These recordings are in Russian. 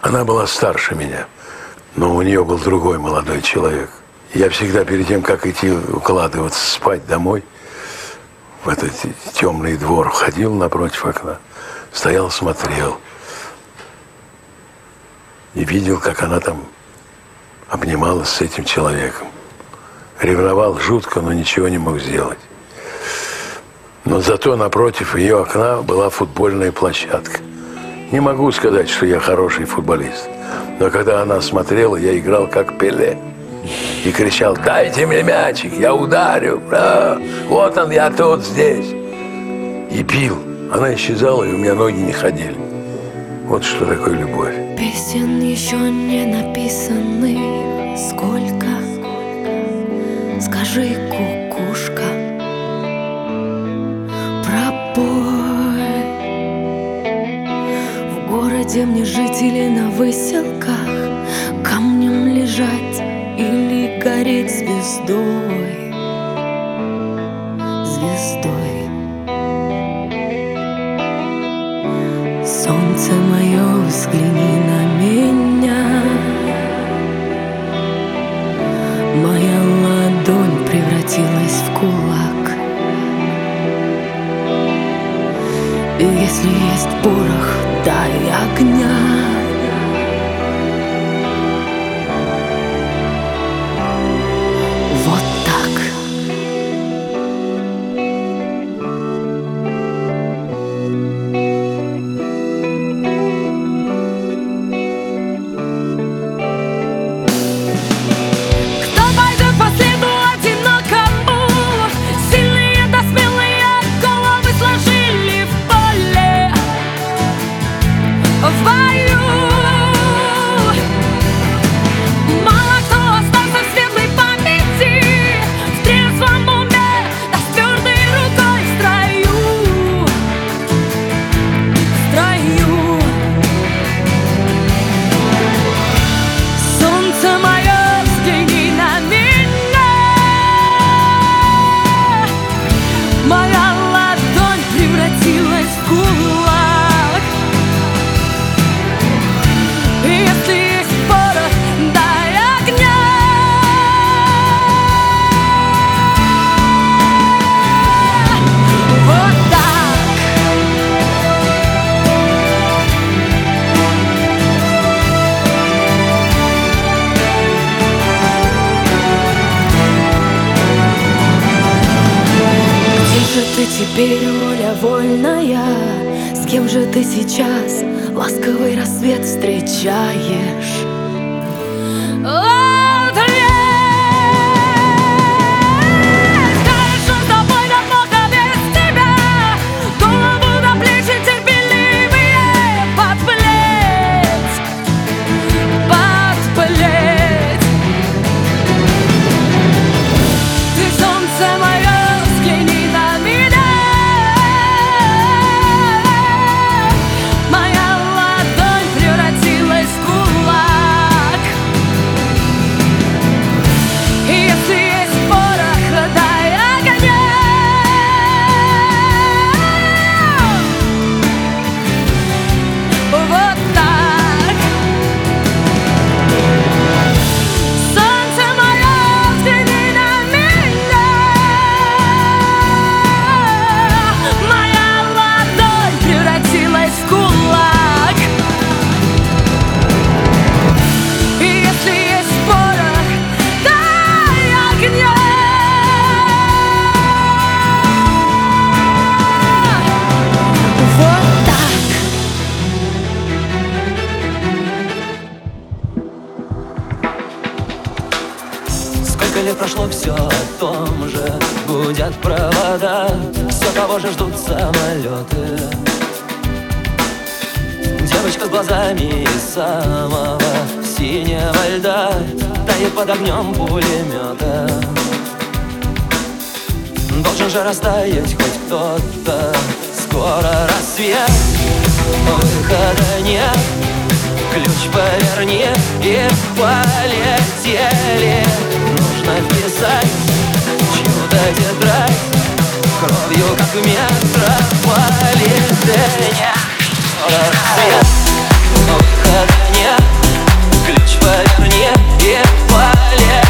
Она была старше меня, но у нее был другой молодой человек. Я всегда перед тем, как идти укладываться спать домой, в этот темный двор ходил напротив окна, стоял, смотрел и видел, как она там обнималась с этим человеком. Ревновал жутко, но ничего не мог сделать. Но зато напротив ее окна была футбольная площадка. Не могу сказать, что я хороший футболист. Но когда она смотрела, я играл как Пеле. И кричал, дайте мне мячик, я ударю. А, вот он, я тут, здесь. И пил. Она исчезала, и у меня ноги не ходили. Вот что такое любовь. Песен еще не написаны Сколько? Скажи, кукушка Городе мне жить или на выселках? Камнем лежать или гореть звездой? Звездой. Солнце мое, взгляни на меня. Моя ладонь превратилась в кулак. И если есть дай огня под огнем пулемета Должен же растаять хоть кто-то. Скоро рассвет Выхода нет. Ключ поверни и полетели. Нужно вписать чью-то тетрадь Кровью, как в метрополитене. Рассвет, выхода нет далее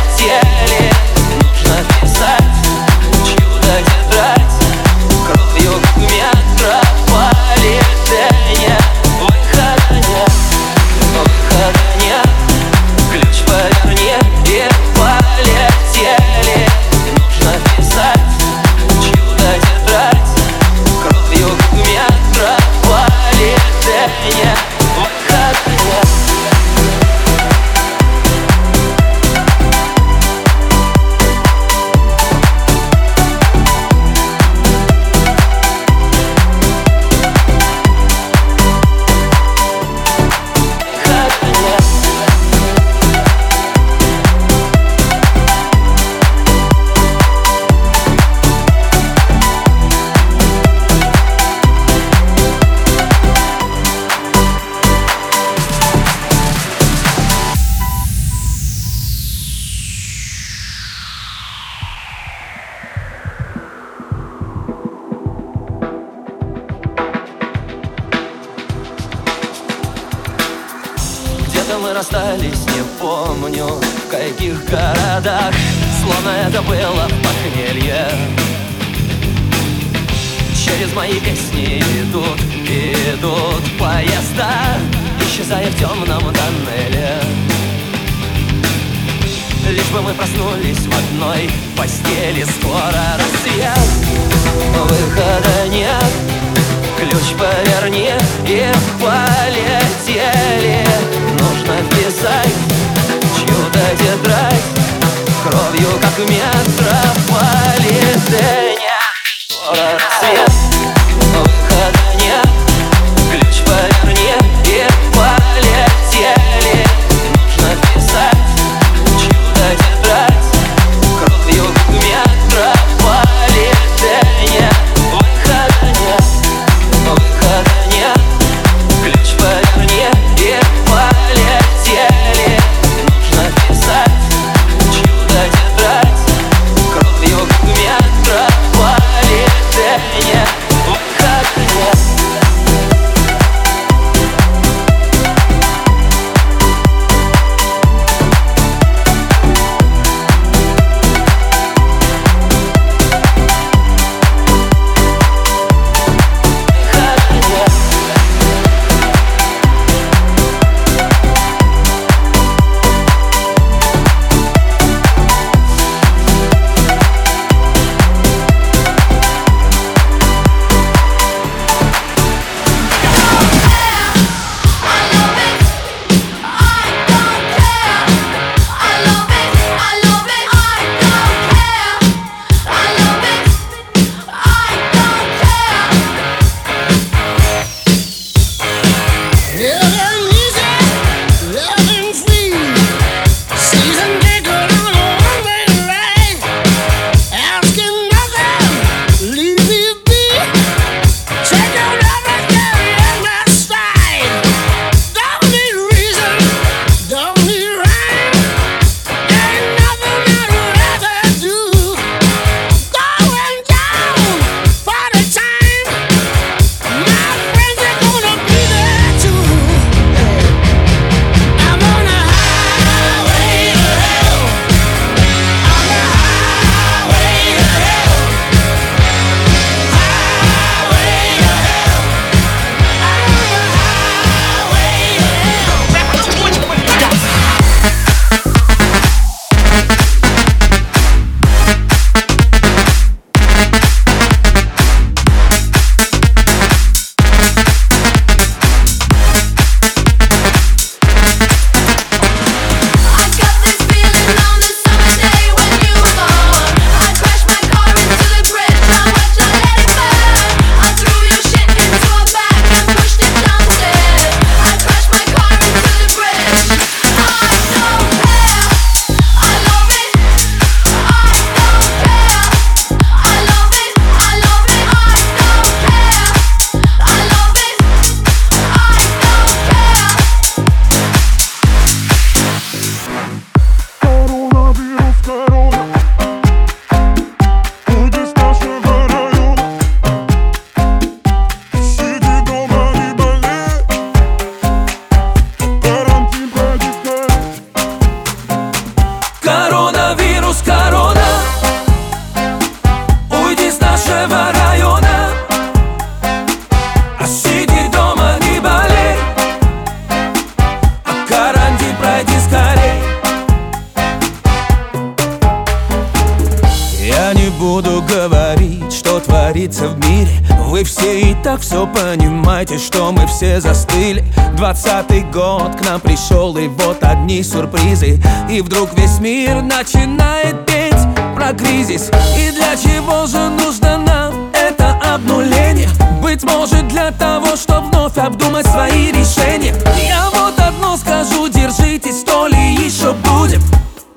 голый, вот одни сюрпризы. И вдруг весь мир начинает петь про кризис. И для чего же нужно нам это обнуление? Быть может для того, чтобы вновь обдумать свои решения. Я вот одно скажу, держитесь, то ли еще будет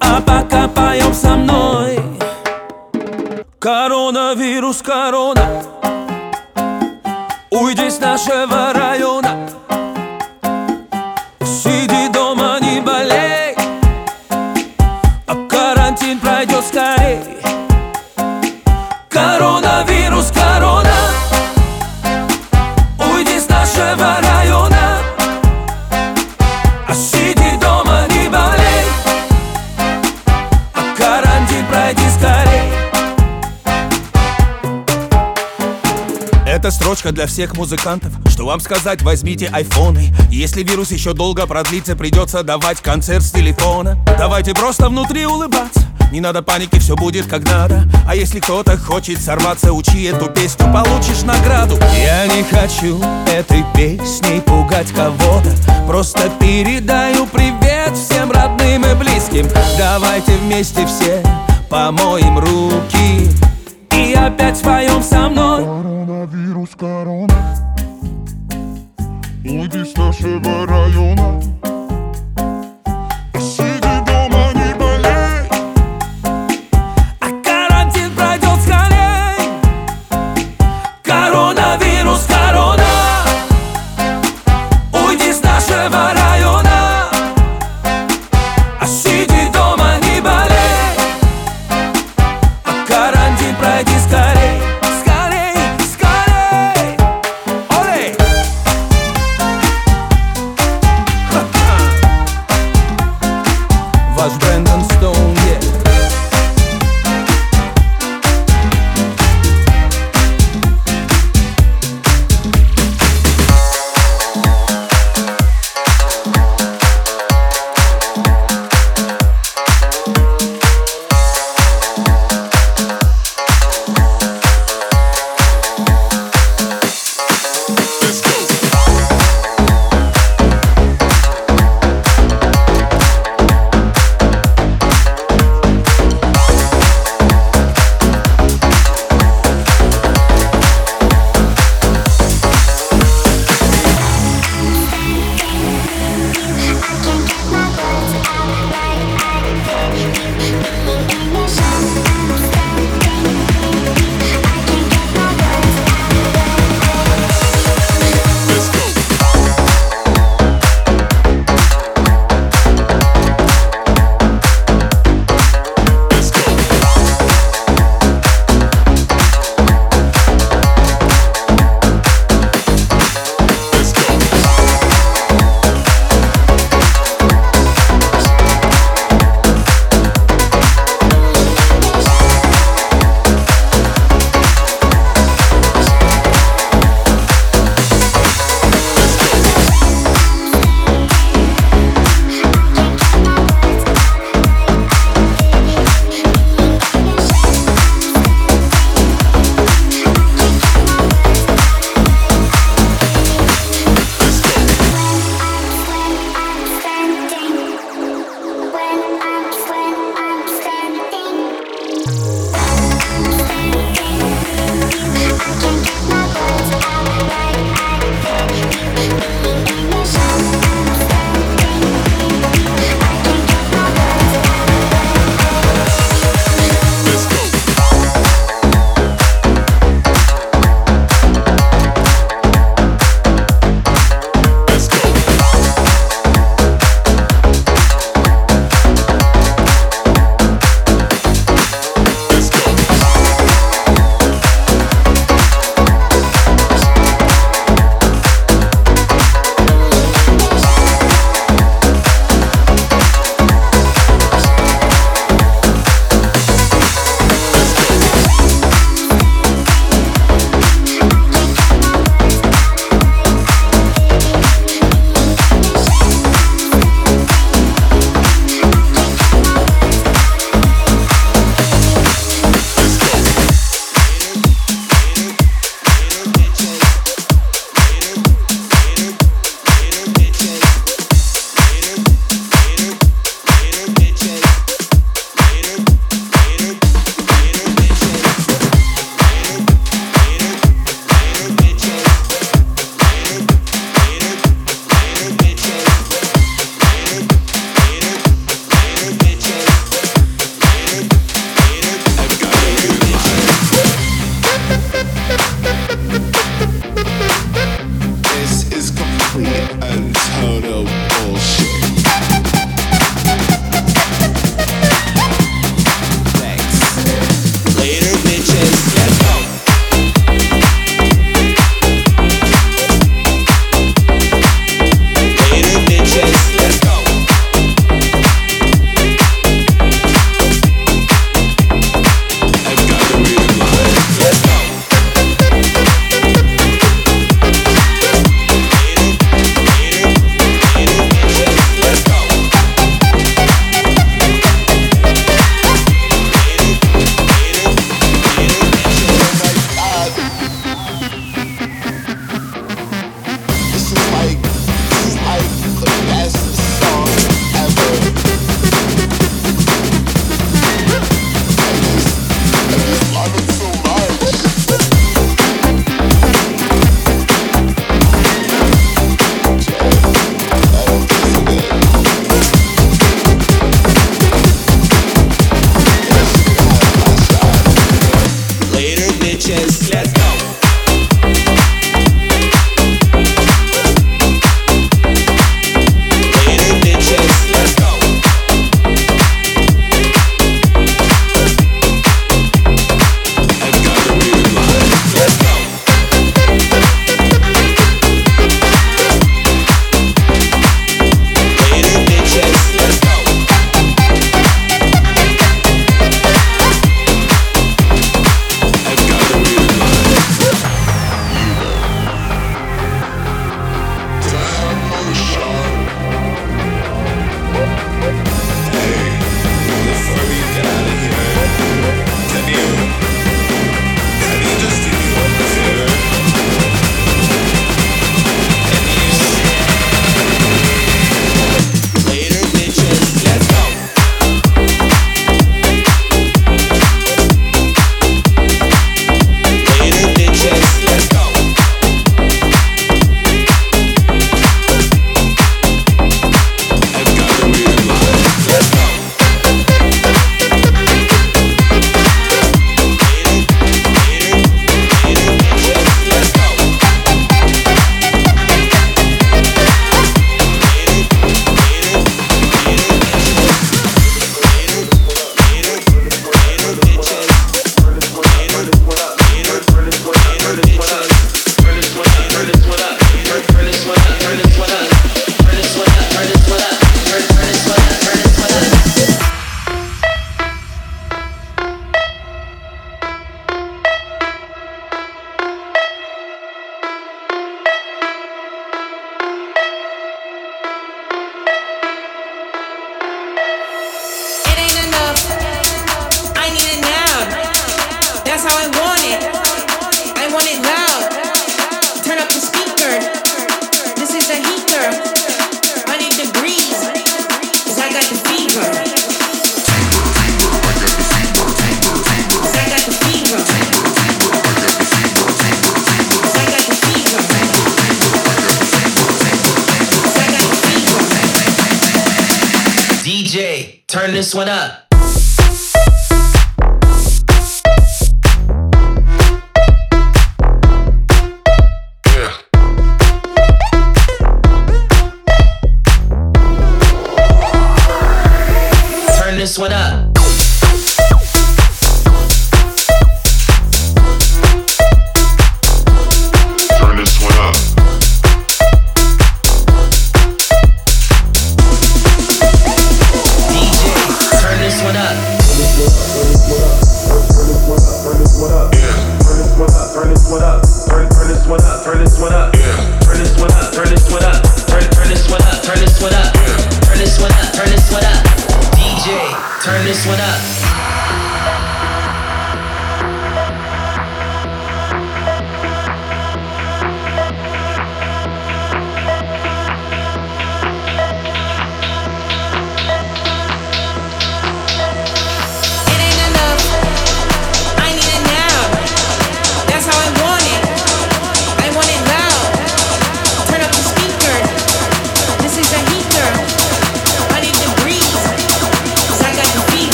А пока поем со мной. Коронавирус, корона. Уйди с нашего строчка для всех музыкантов. Что вам сказать, возьмите айфоны. Если вирус еще долго продлится Придется давать концерт с телефона. Давайте просто внутри улыбаться. Не надо паники, все будет как надо. А если кто-то хочет сорваться, учи эту песню, получишь награду. Я не хочу этой песней пугать кого-то. Просто передаю привет всем родным и близким. Давайте вместе все помоем руки И опять споем со мной. Коронавирус, корона. Уйди с нашего района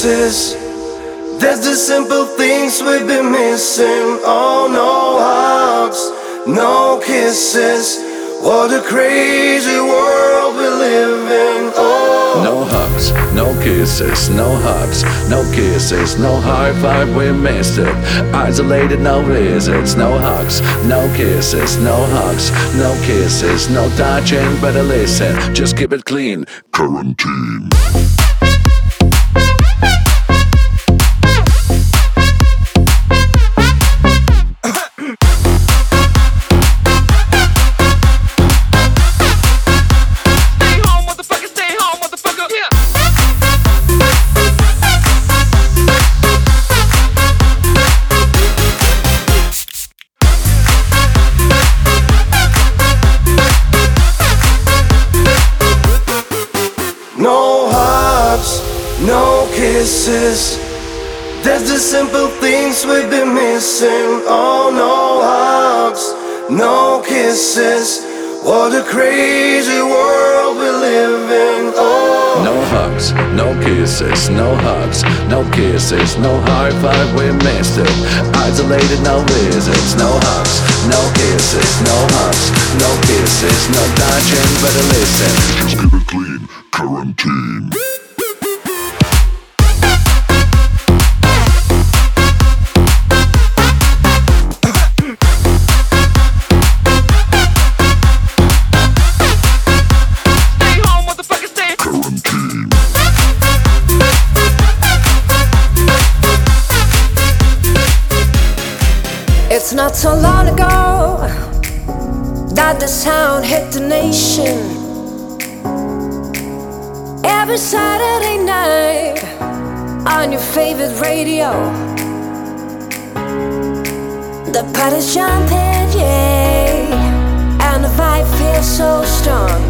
kisses. There's the simple things we've been missing. Oh, no hugs, no kisses. What a crazy world we live in. Oh, No hugs, no kisses, no hugs, no kisses, no high five, we missed it. Isolated, no visits, no hugs, no kisses, no hugs, no kisses, no touching, better listen, just keep it clean. Quarantine. Kisses. There's the simple things we've been missing. Oh, no hugs, no kisses. What a crazy world we live in. Oh. No hugs, no kisses, no hugs, no kisses, no high five, we missed it. Isolated, no visits, no hugs, no kisses, no hugs, no kisses, no touching, better listen. Just keep it clean, quarantine. The party's jumping, yeah, and the vibe feels so strong.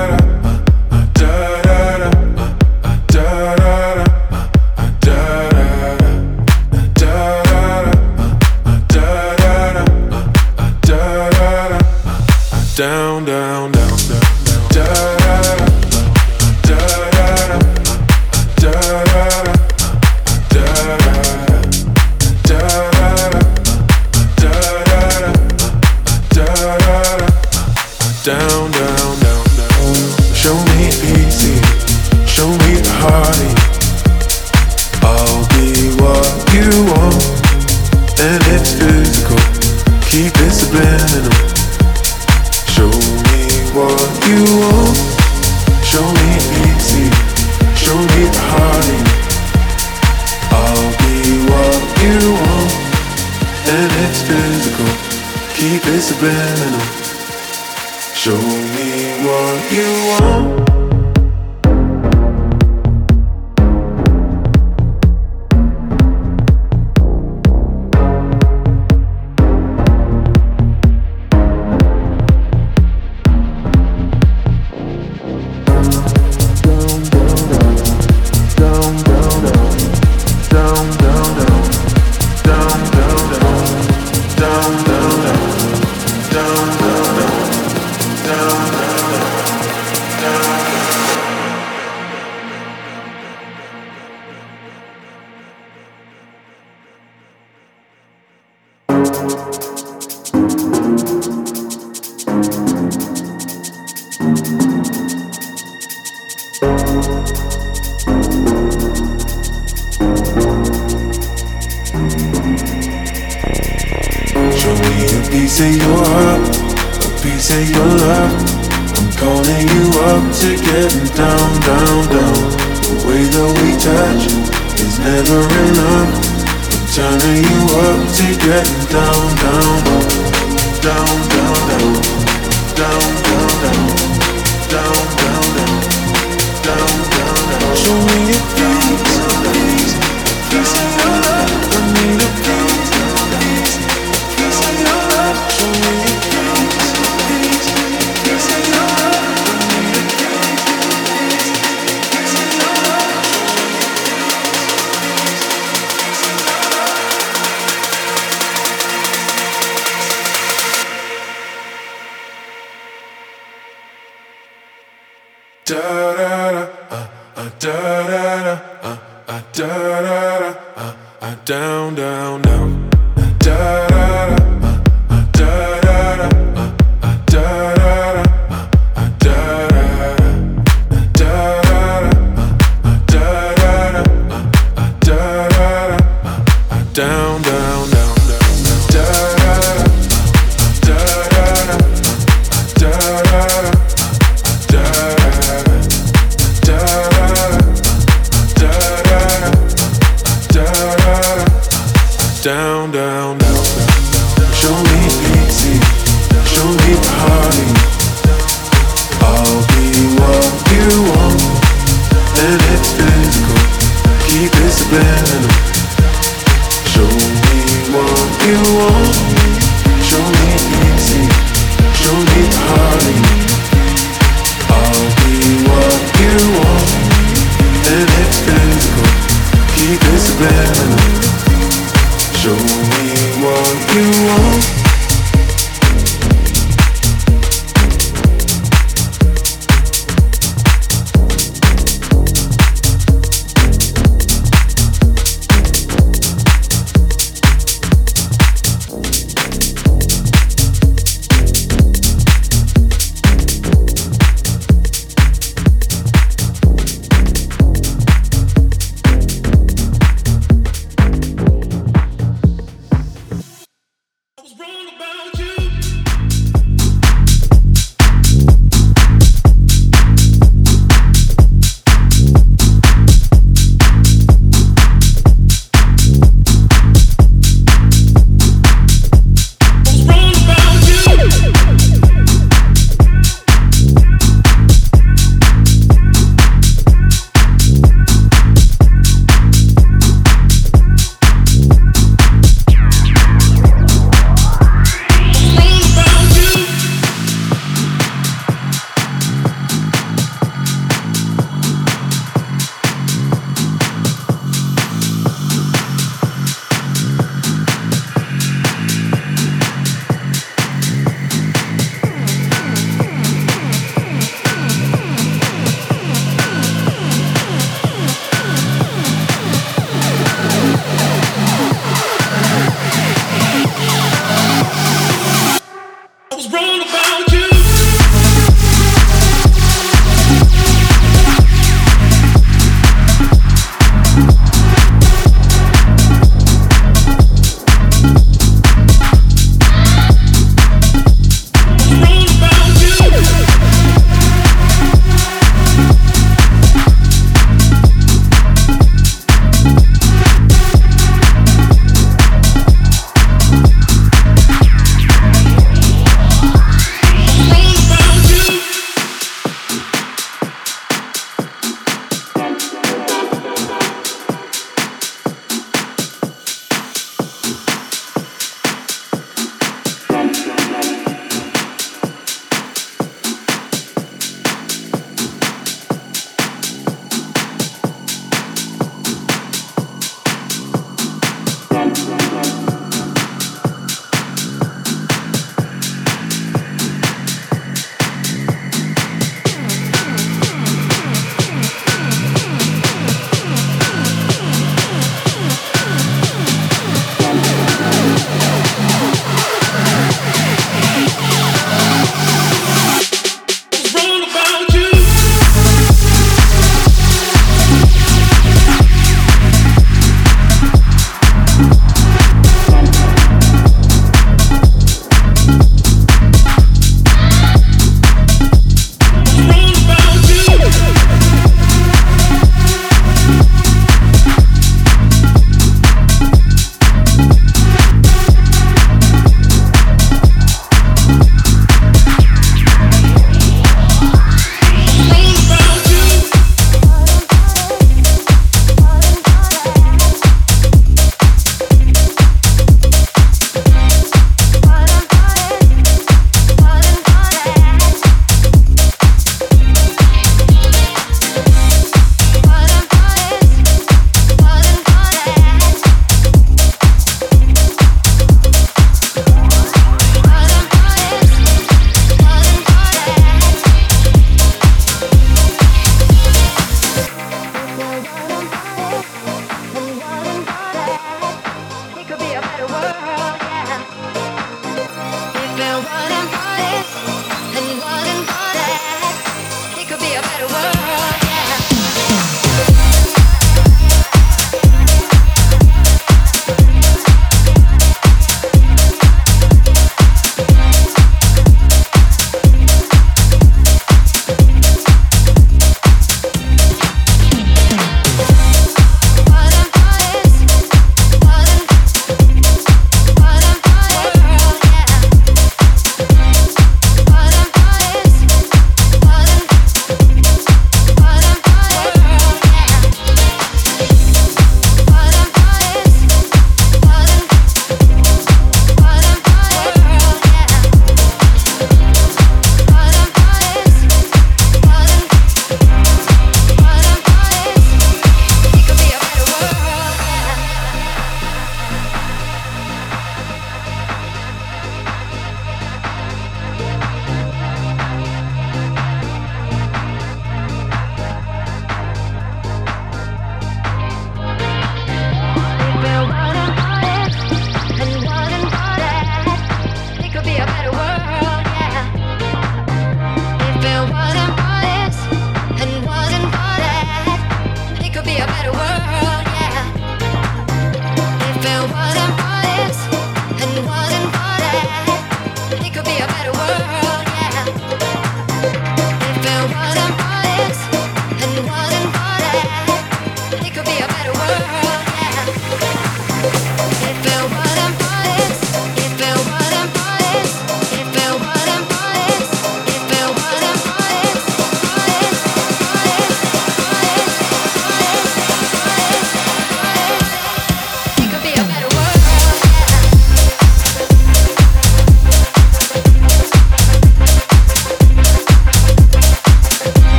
and it's physical. Keep it subliminal. Show me what you want. Show me easy, show me the. I'll be what you want, and it's physical. Keep. Show me what you want. Da da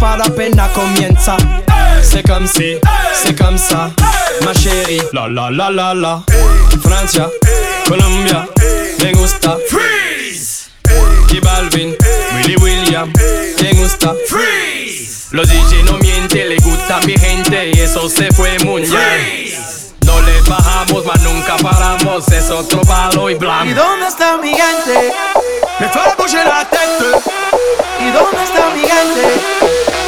par la peine, comienza. C'est comme si, c'est comme ça, ma chérie. La la la la la. Francia, Colombia, me gusta. Freeze! J Balvin, Willy William, me gusta. Freeze! Los DJ no miente, le gusta mi gente y eso se fue muy bien. No le bajamos, mas nunca paramos, es otro palo y blanco. ¿Y dónde está mi gente? Me fue a la tête. ¿Y dónde está mi gente?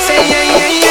Sí, yeah, yeah, yeah.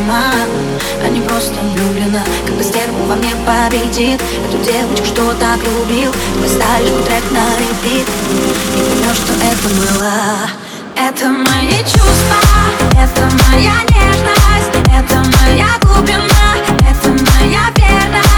ума А не просто влюблена Как бы стерву во мне победит. Эту девочку, что так любил? Ты поставишь мой трек на репит. И поймешь, что это было. Это мои чувства Это моя нежность Это моя глубина Это моя верность.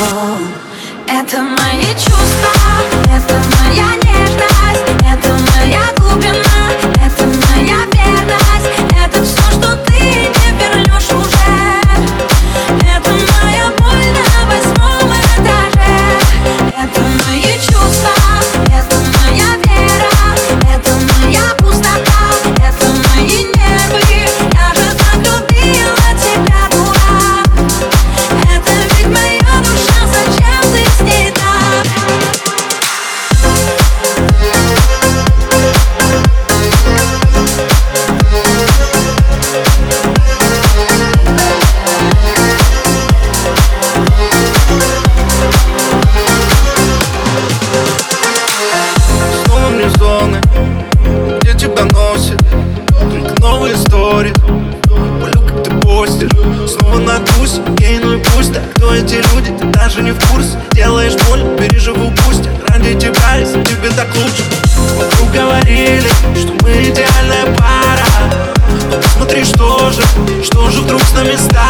heart. на местах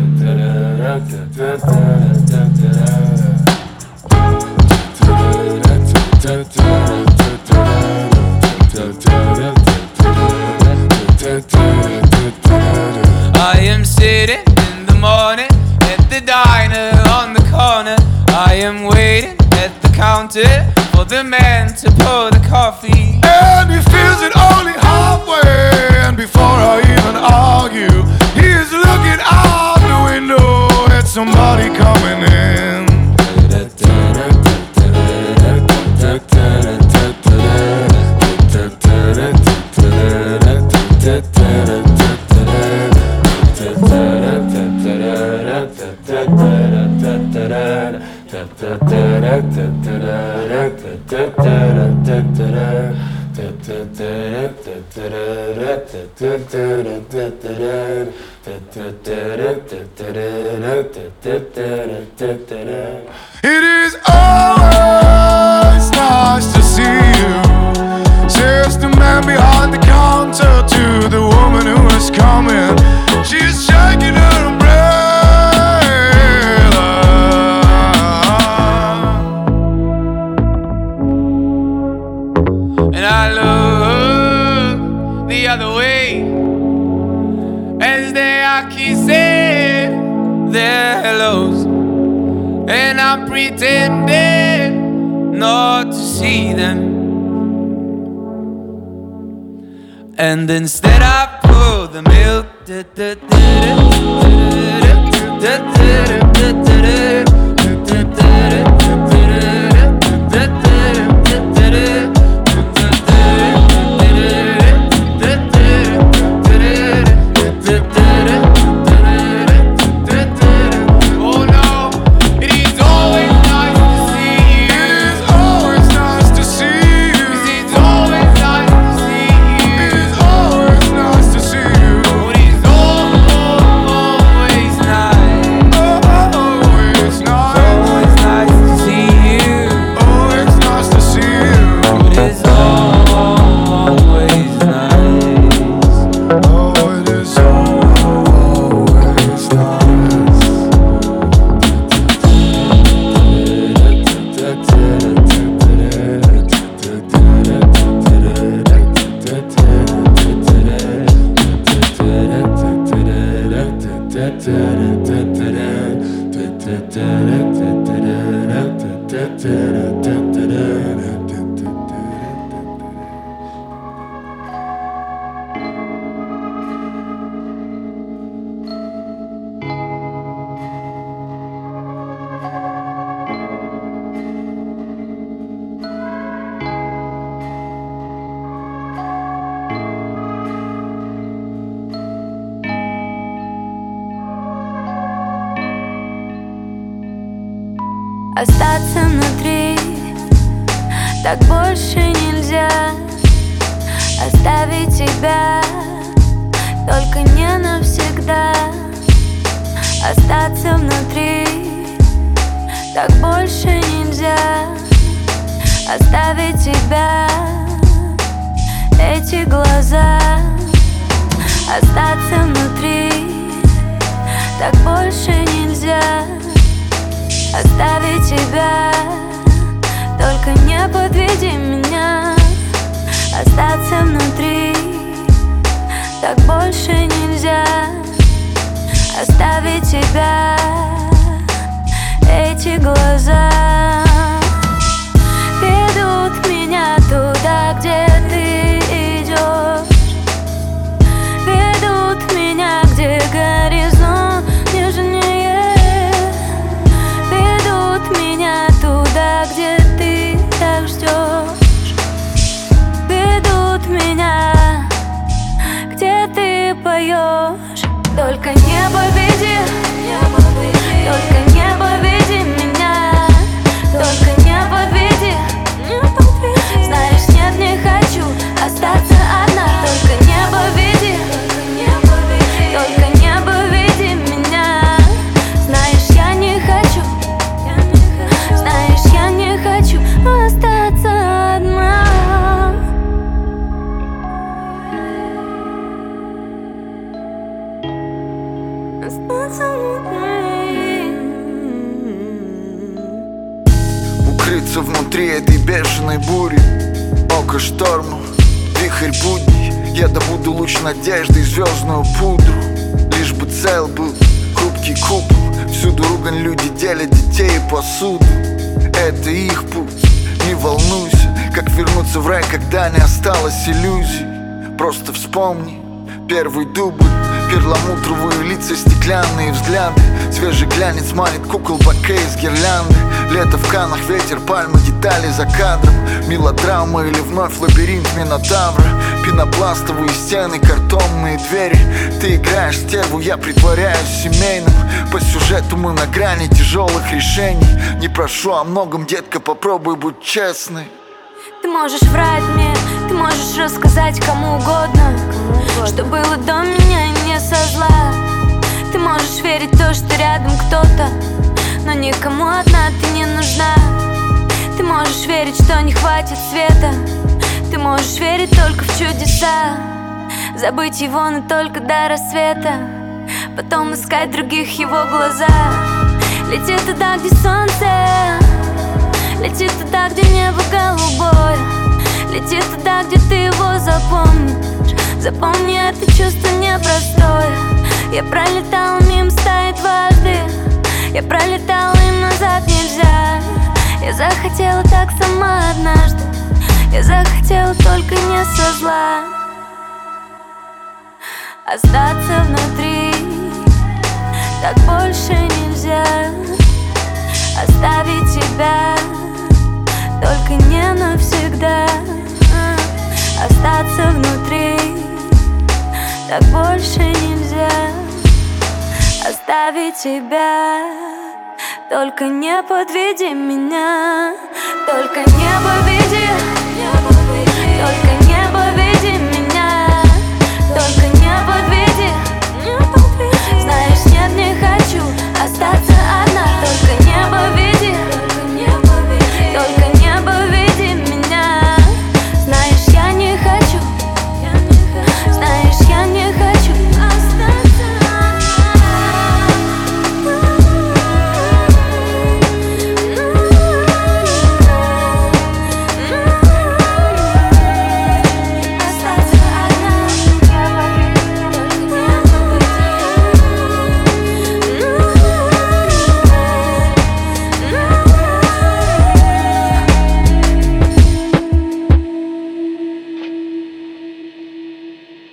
da da da da da. Тебя. Эти глаза Я добуду луч надежды и звездную пудру Лишь бы цел был хрупкий купол Всюду ругань люди делят детей и посуду. Это их путь, не волнуйся Как вернуться в рай, когда не осталось иллюзий. Просто вспомни первый дубль Перламутровые лица, стеклянные взгляды. Свежий глянец манит кукол бокей из гирлянды Лето в канах, ветер, пальмы, детали за кадром. Мелодрама или вновь лабиринт Минотавра. Пенопластовые стены, картонные двери. Ты играешь стерву, я притворяюсь семейным. По сюжету мы на грани тяжелых решений. Не прошу о многом, детка, попробуй будь честной. Ты можешь врать мне, ты можешь рассказать кому угодно Что было до меня и не со зла. Ты можешь верить в то, что рядом кто-то Но никому одна ты не нужна. Ты можешь верить, что не хватит света. Ты можешь верить только в чудеса. Забыть его, но только до рассвета. Потом искать других его глаза. Лети туда, где солнце. Лети туда, где небо голубое. Лети туда, где ты его запомнишь. Запомни это чувство непростое. Я пролетал мимо стаи дважды Я пролетал и назад нельзя. Я захотела так сама однажды. Я захотела только не со зла. Остаться внутри Так больше нельзя. Оставить тебя Только не навсегда. Остаться внутри Так больше нельзя оставить тебя. Только не подведи меня. Только не подведи. Только не подведи меня. Только не подведи. Знаешь, нет, не хочу остаться одна. Только не подведи.